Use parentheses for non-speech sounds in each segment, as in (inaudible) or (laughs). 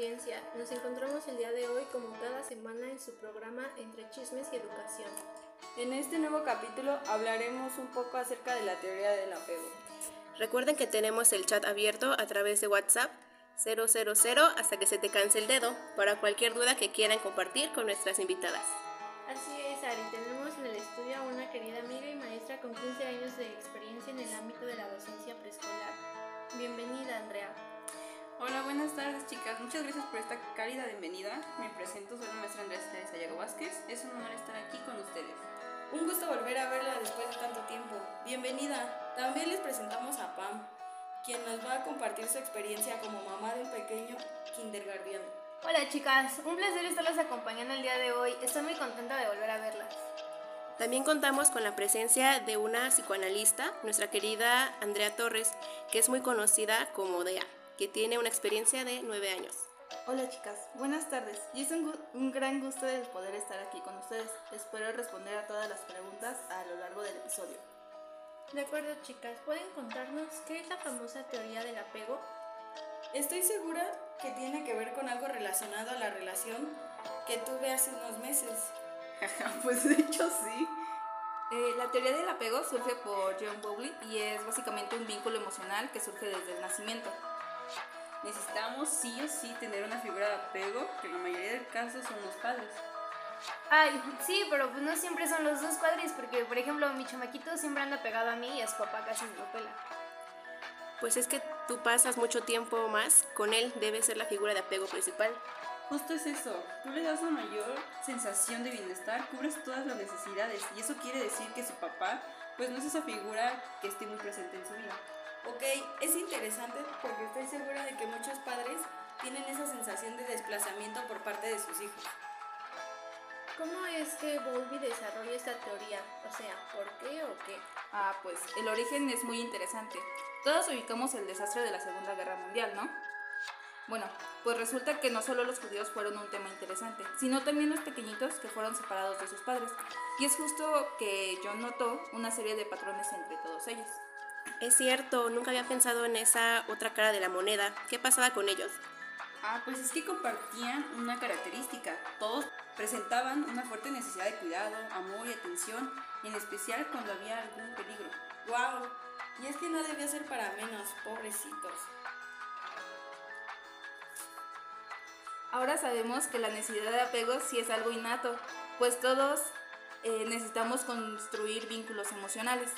audiencia. Nos encontramos el día de hoy como cada semana en su programa Entre Chismes y Educación. En este nuevo capítulo hablaremos un poco acerca de la teoría del apego. Recuerden que tenemos el chat abierto a través de WhatsApp 000 hasta que se te canse el dedo para cualquier duda que quieran compartir con nuestras invitadas. Así es, Ari. Muchas gracias por esta cálida bienvenida. Me presento, soy la maestra Andrea Sayago Vázquez. Es un honor estar aquí con ustedes. Un gusto volver a verla después de tanto tiempo. Bienvenida. También les presentamos a Pam, quien nos va a compartir su experiencia como mamá de un pequeño kindergarten. Hola chicas, un placer estarlas acompañando el día de hoy. Estoy muy contenta de volver a verlas. También contamos con la presencia de una psicoanalista, nuestra querida Andrea Torres, que es muy conocida como DEA, que tiene una experiencia de nueve años. Hola chicas, buenas tardes. Y es un, un, gran gusto el poder estar aquí con ustedes. Espero responder a todas las preguntas a lo largo del episodio. De acuerdo chicas, ¿pueden contarnos qué es la famosa teoría del apego? Estoy segura que tiene que ver con algo relacionado a la relación que tuve hace unos meses. (laughs) pues de hecho sí. Eh, la teoría del apego surge por John Bowley y es básicamente un vínculo emocional que surge desde el nacimiento. Necesitamos sí o sí tener una figura de apego, que en la mayoría de casos son los padres. Ay, sí, pero pues no siempre son los dos padres, porque por ejemplo mi chamaquito siempre anda pegado a mí y a su papá casi me lo pela. Pues es que tú pasas mucho tiempo más con él, debe ser la figura de apego principal. Justo es eso, tú le das la mayor sensación de bienestar, cubres todas las necesidades y eso quiere decir que su papá pues no es esa figura que esté muy presente en su vida. Ok, es interesante porque estoy segura de que muchos padres tienen esa sensación de desplazamiento por parte de sus hijos. ¿Cómo es que Bowlby desarrolla esta teoría? O sea, ¿por qué o qué? Ah, pues el origen es muy interesante. Todos ubicamos el desastre de la Segunda Guerra Mundial, ¿no? Bueno, pues resulta que no solo los judíos fueron un tema interesante, sino también los pequeñitos que fueron separados de sus padres. Y es justo que John notó una serie de patrones entre todos ellos. Es cierto, nunca había pensado en esa otra cara de la moneda. ¿Qué pasaba con ellos? Ah, pues es que compartían una característica. Todos presentaban una fuerte necesidad de cuidado, amor y atención, en especial cuando había algún peligro. ¡Wow! Y es que no debía ser para menos, pobrecitos. Ahora sabemos que la necesidad de apego sí es algo innato, pues todos eh, necesitamos construir vínculos emocionales.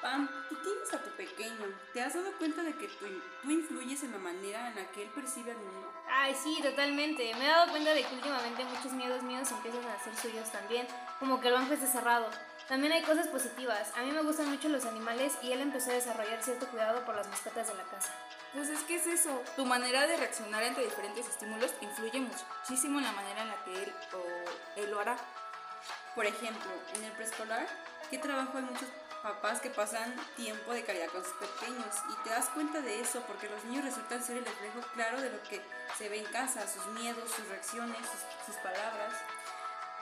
Pam, tú tienes a tu pequeño. ¿Te has dado cuenta de que tú, tú, influyes en la manera en la que él percibe al mundo? Ay, sí, totalmente. Me he dado cuenta de que últimamente muchos miedos míos empiezan a ser suyos también, como que el banco esté cerrado. También hay cosas positivas. A mí me gustan mucho los animales y él empezó a desarrollar cierto cuidado por las mascotas de la casa. Pues es que es eso. Tu manera de reaccionar ante diferentes estímulos influye muchísimo en la manera en la que él o él lo hará. Por ejemplo, en el preescolar, ¿qué trabajo hay muchos papás que pasan tiempo de calidad con sus pequeños y te das cuenta de eso porque los niños resultan ser el reflejo claro de lo que se ve en casa, sus miedos, sus reacciones, sus, sus palabras.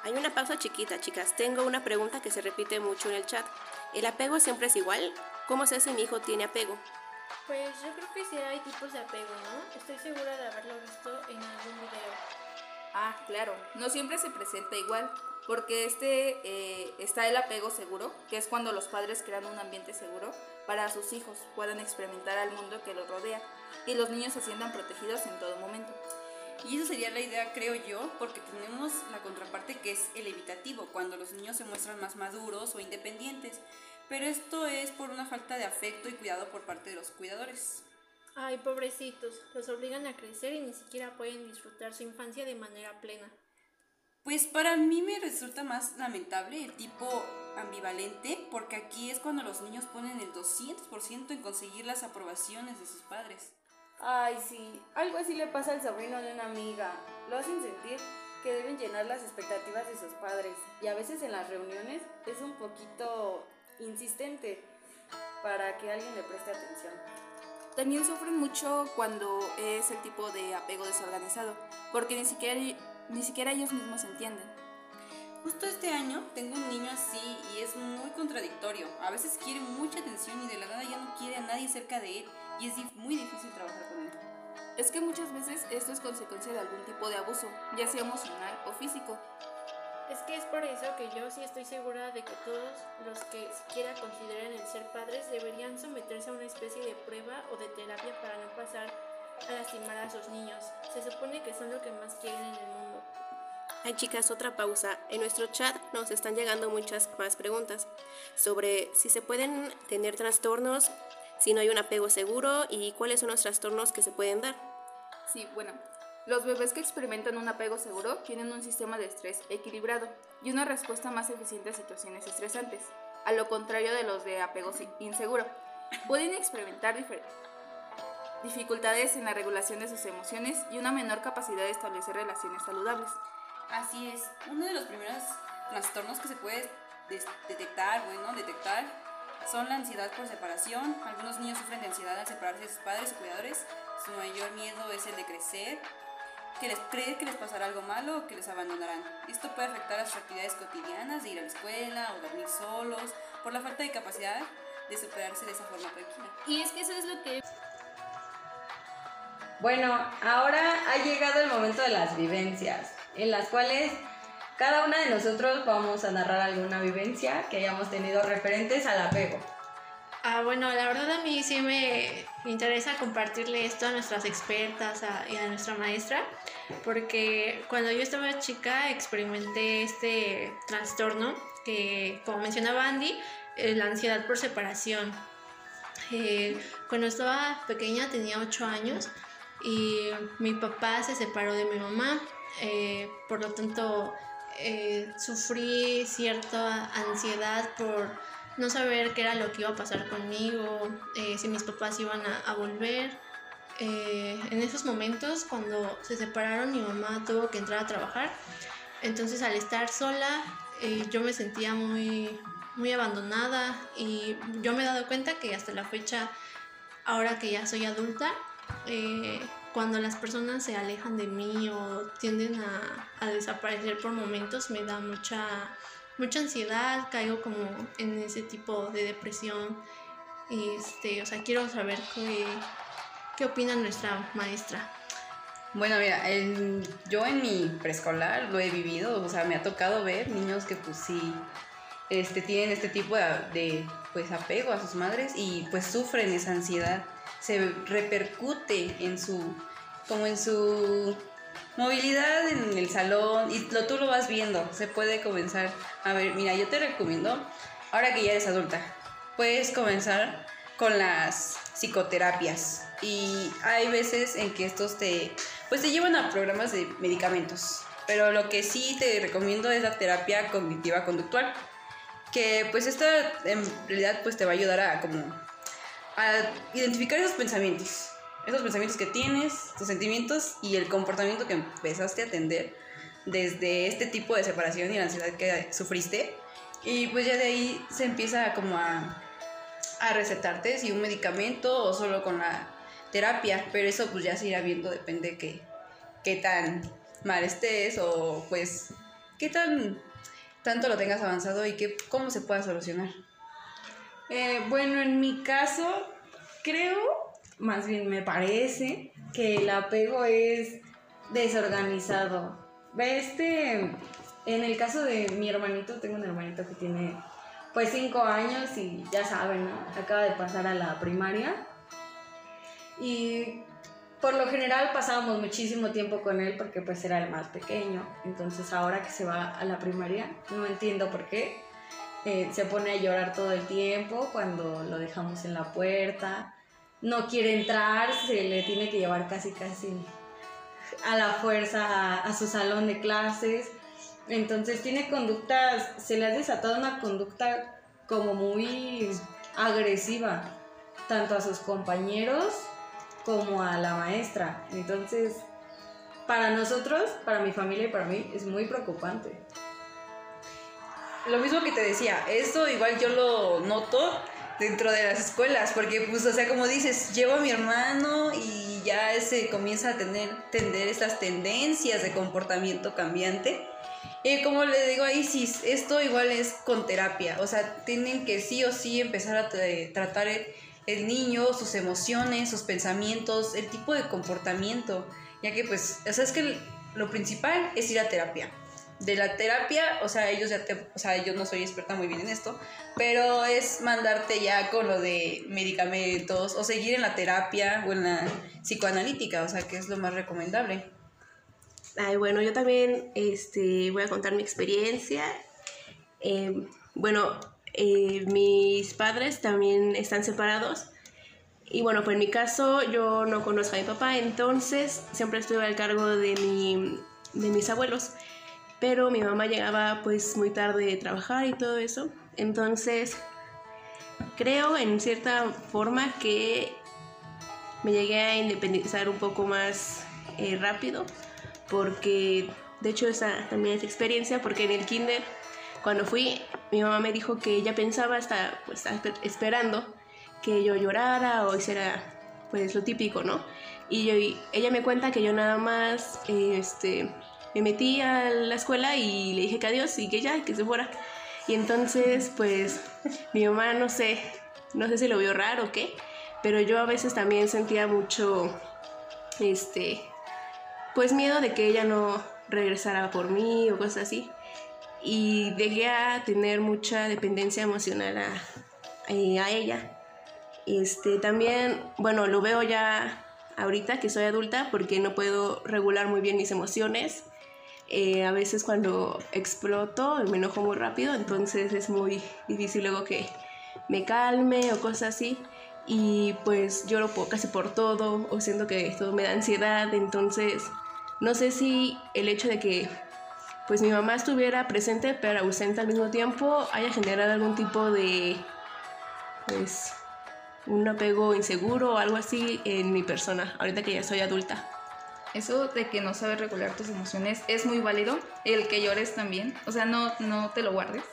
Hay una pausa chiquita, chicas. Tengo una pregunta que se repite mucho en el chat. ¿El apego siempre es igual? ¿Cómo sé si mi hijo tiene apego? Pues yo creo que sí hay tipos de apego, ¿no? Estoy segura de haberlo visto en algún video. Ah, claro. No siempre se presenta igual, porque este eh, está el apego seguro, que es cuando los padres crean un ambiente seguro para sus hijos puedan experimentar al mundo que los rodea y los niños se sientan protegidos en todo momento. Y esa sería la idea, creo yo, porque tenemos la contraparte que es el evitativo, cuando los niños se muestran más maduros o independientes. Pero esto es por una falta de afecto y cuidado por parte de los cuidadores. Ay, pobrecitos, los obligan a crecer y ni siquiera pueden disfrutar su infancia de manera plena. Pues para mí me resulta más lamentable el tipo ambivalente, porque aquí es cuando los niños ponen el 200% en conseguir las aprobaciones de sus padres. Ay, sí, algo así le pasa al sobrino de una amiga. Lo hacen sentir que deben llenar las expectativas de sus padres y a veces en las reuniones es un poquito insistente para que alguien le preste atención. También sufren mucho cuando es el tipo de apego desorganizado, porque ni siquiera, ni siquiera ellos mismos entienden. Justo este año tengo un niño así y es muy contradictorio. A veces quiere mucha atención y de la nada ya no quiere a nadie cerca de él y es muy difícil trabajar con él. Es que muchas veces esto es consecuencia de algún tipo de abuso, ya sea emocional o físico. Es que es por eso que yo sí estoy segura de que todos los que siquiera consideren el ser padres deberían someterse a una especie de prueba o de terapia para no pasar a lastimar a sus niños. Se supone que son lo que más quieren en el mundo. Ay chicas, otra pausa. En nuestro chat nos están llegando muchas más preguntas sobre si se pueden tener trastornos, si no hay un apego seguro y cuáles son los trastornos que se pueden dar. Sí, bueno, los bebés que experimentan un apego seguro tienen un sistema de estrés equilibrado y una respuesta más eficiente a situaciones estresantes, a lo contrario de los de apego inseguro. Pueden experimentar dificultades en la regulación de sus emociones y una menor capacidad de establecer relaciones saludables. Así es, uno de los primeros trastornos que se puede detectar, bueno, detectar, son la ansiedad por separación. Algunos niños sufren de ansiedad al separarse de sus padres o cuidadores. Su mayor miedo es el de crecer, que les creer que les pasará algo malo o que les abandonarán. Esto puede afectar a sus actividades cotidianas, de ir a la escuela o dormir solos, por la falta de capacidad de superarse de esa forma tranquila. Y es que eso es lo que Bueno, ahora ha llegado el momento de las vivencias, en las cuales cada una de nosotros vamos a narrar alguna vivencia que hayamos tenido referentes al apego. Ah, bueno, la verdad a mí sí me interesa compartirle esto a nuestras expertas a- y a nuestra maestra, porque cuando yo estaba chica experimenté este trastorno que, como mencionaba Andy, eh, la ansiedad por separación. Eh, cuando estaba pequeña tenía 8 años y mi papá se separó de mi mamá, eh, por lo tanto eh, sufrí cierta ansiedad por no saber qué era lo que iba a pasar conmigo, eh, si mis papás iban a, a volver. Eh, en esos momentos, cuando se separaron, mi mamá tuvo que entrar a trabajar. Entonces, al estar sola, eh, yo me sentía muy, muy abandonada y yo me he dado cuenta que hasta la fecha, ahora que ya soy adulta, eh, cuando las personas se alejan de mí o tienden a, a desaparecer por momentos, me da mucha mucha ansiedad, caigo como en ese tipo de depresión. Este, o sea, quiero saber qué, qué opina nuestra maestra. Bueno, mira, en- yo en mi preescolar lo he vivido, o sea, me ha tocado ver niños que pues sí este, tienen este tipo de, de, pues apego a sus madres y pues sufren esa ansiedad, se repercute en su, como en su movilidad en el salón y lo, tú lo vas viendo, se puede comenzar a ver, mira, yo te recomiendo, ahora que ya eres adulta, puedes comenzar con las psicoterapias. Y hay veces en que estos te pues te llevan a programas de medicamentos pero lo que sí te recomiendo es la terapia cognitiva conductual que pues esta en realidad pues te va a ayudar a como a identificar esos pensamientos esos pensamientos que tienes tus sentimientos y el comportamiento que empezaste a atender desde este tipo de separación y la ansiedad que sufriste y pues ya de ahí se empieza como a a recetarte si un medicamento o solo con la terapia, pero eso pues ya se irá viendo, depende que qué tan mal estés o pues qué tan tanto lo tengas avanzado y que, cómo se pueda solucionar. Eh, bueno, en mi caso, creo, más bien me parece, que el apego es desorganizado. Ve, Este, en el caso de mi hermanito, tengo un hermanito que tiene pues cinco años y ya saben, ¿no? Acaba de pasar a la primaria. Y por lo general pasábamos muchísimo tiempo con él porque pues era el más pequeño. Entonces ahora que se va a la primaria, no entiendo por qué. eh, se pone a llorar todo el tiempo cuando lo dejamos en la puerta. No quiere entrar, se le tiene que llevar casi casi a la fuerza a, a su salón de clases. Entonces tiene conductas, se le ha desatado una conducta como muy agresiva, tanto a sus compañeros como a la maestra. Entonces, para nosotros, para mi familia y para mí, es muy preocupante. Lo mismo que te decía, esto igual yo lo noto dentro de las escuelas, porque pues, o sea, como dices, llevo a mi hermano y ya se comienza a tener, tender estas tendencias de comportamiento cambiante. Y como le digo a Isis, esto igual es con terapia, o sea, tienen que sí o sí empezar a tra- tratar el, el niño, sus emociones, sus pensamientos, el tipo de comportamiento, ya que pues, o sea, es que lo principal es ir a terapia. De la terapia, o sea, ellos ya te, o sea, yo no soy experta muy bien en esto, pero es mandarte ya con lo de medicamentos o seguir en la terapia o en la psicoanalítica, o sea, que es lo más recomendable. Ay, bueno, yo también este, voy a contar mi experiencia. Eh, bueno, eh, mis padres también están separados. Y bueno, pues en mi caso yo no conozco a mi papá, entonces siempre estuve al cargo de, mi, de mis abuelos. Pero mi mamá llegaba pues muy tarde de trabajar y todo eso. Entonces creo en cierta forma que me llegué a independizar un poco más eh, rápido porque de hecho esa también es experiencia porque en el kinder cuando fui mi mamá me dijo que ella pensaba estar pues esperando que yo llorara o hiciera pues lo típico no y yo, ella me cuenta que yo nada más este me metí a la escuela y le dije que adiós y que ya que se fuera y entonces pues mi mamá no sé no sé si lo vio raro o qué pero yo a veces también sentía mucho este pues miedo de que ella no regresara por mí o cosas así. Y dejé a tener mucha dependencia emocional a, a ella. Este, también, bueno, lo veo ya ahorita que soy adulta porque no puedo regular muy bien mis emociones. Eh, a veces cuando exploto me enojo muy rápido, entonces es muy difícil luego que me calme o cosas así. Y pues lloro casi por todo o siento que todo me da ansiedad, entonces no sé si el hecho de que pues mi mamá estuviera presente pero ausente al mismo tiempo haya generado algún tipo de pues un apego inseguro o algo así en mi persona, ahorita que ya soy adulta. Eso de que no sabes regular tus emociones es muy válido, el que llores también, o sea, no, no te lo guardes,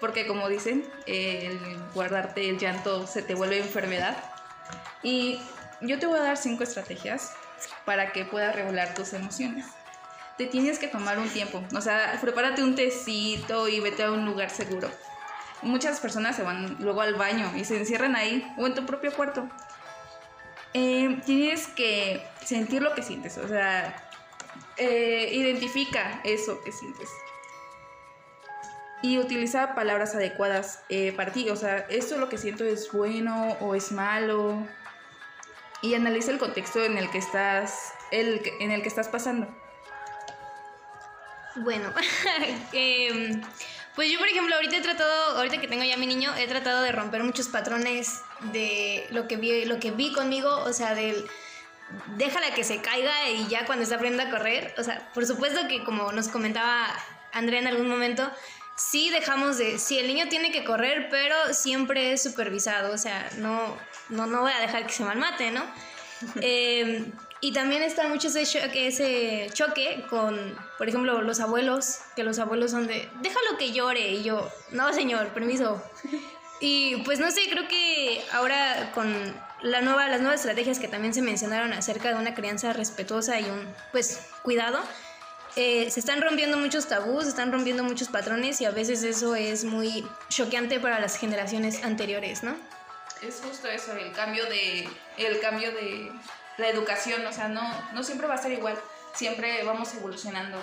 porque como dicen, el guardarte el llanto se te vuelve enfermedad. Y yo te voy a dar cinco estrategias para que puedas regular tus emociones. Te tienes que tomar un tiempo, o sea, prepárate un tecito y vete a un lugar seguro. Muchas personas se van luego al baño y se encierran ahí o en tu propio cuarto. Eh, tienes que sentir lo que sientes, o sea, eh, identifica eso que sientes. Y utiliza palabras adecuadas eh, para ti, o sea, esto lo que siento es bueno o es malo, y analiza el contexto en el que estás, el, en el que estás pasando. Bueno, (laughs) em, pues yo por ejemplo ahorita he tratado, ahorita que tengo ya mi niño, he tratado de romper muchos patrones de lo que vi, lo que vi conmigo, o sea, del déjala que se caiga y ya cuando está aprendiendo a correr, o sea, por supuesto que como nos comentaba Andrea en algún momento, sí dejamos de, sí, el niño tiene que correr, pero siempre es supervisado, o sea, no, no, no voy a dejar que se malmate, ¿no? (laughs) Em, y también está mucho ese choque, ese choque con, por ejemplo, los abuelos, que los abuelos son de, déjalo que llore, y yo, no, señor, permiso. Y pues no sé, creo que ahora con la nueva, las nuevas estrategias que también se mencionaron acerca de una crianza respetuosa y un, pues, cuidado, eh, se están rompiendo muchos tabús, se están rompiendo muchos patrones y a veces eso es muy choqueante para las generaciones anteriores, ¿no? Es justo eso, el cambio de, el cambio de la educación, o sea, no, no siempre va a ser igual, siempre vamos evolucionando.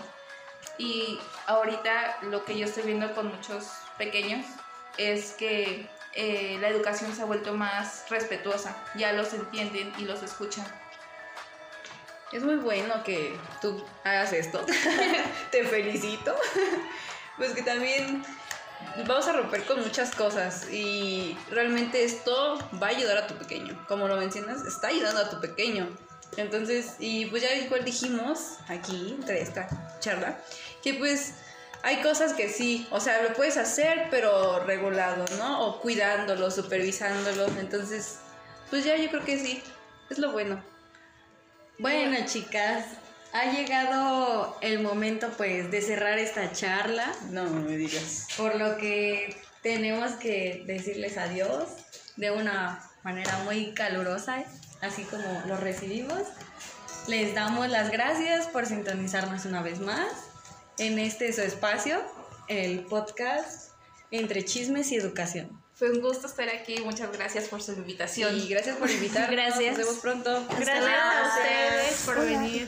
Y ahorita lo que yo estoy viendo con muchos pequeños es que eh, la educación se ha vuelto más respetuosa, ya los entienden y los escuchan. Es muy bueno que tú hagas esto. (laughs) (laughs) Te felicito. (laughs) pues que también vamos a romper con muchas cosas y realmente esto va a ayudar a tu pequeño. Como lo mencionas, está ayudando a tu pequeño. Entonces, y pues ya igual dijimos aquí, entre esta charla, que pues hay cosas que sí, o sea, lo puedes hacer, pero regulado, ¿no? O cuidándolo, supervisándolo. Entonces, pues ya yo creo que sí, es lo bueno. Bueno, chicas, ha llegado el momento pues de cerrar esta charla. No me digas. Por lo que tenemos que decirles adiós de una manera muy calurosa, así como lo recibimos. Les damos las gracias por sintonizarnos una vez más en este su espacio, el podcast Entre Chismes y Educación. Fue un gusto estar aquí. Muchas gracias por su invitación. Y gracias por (laughs) invitarnos. Gracias. Nos vemos pronto. Gracias a ustedes por venir.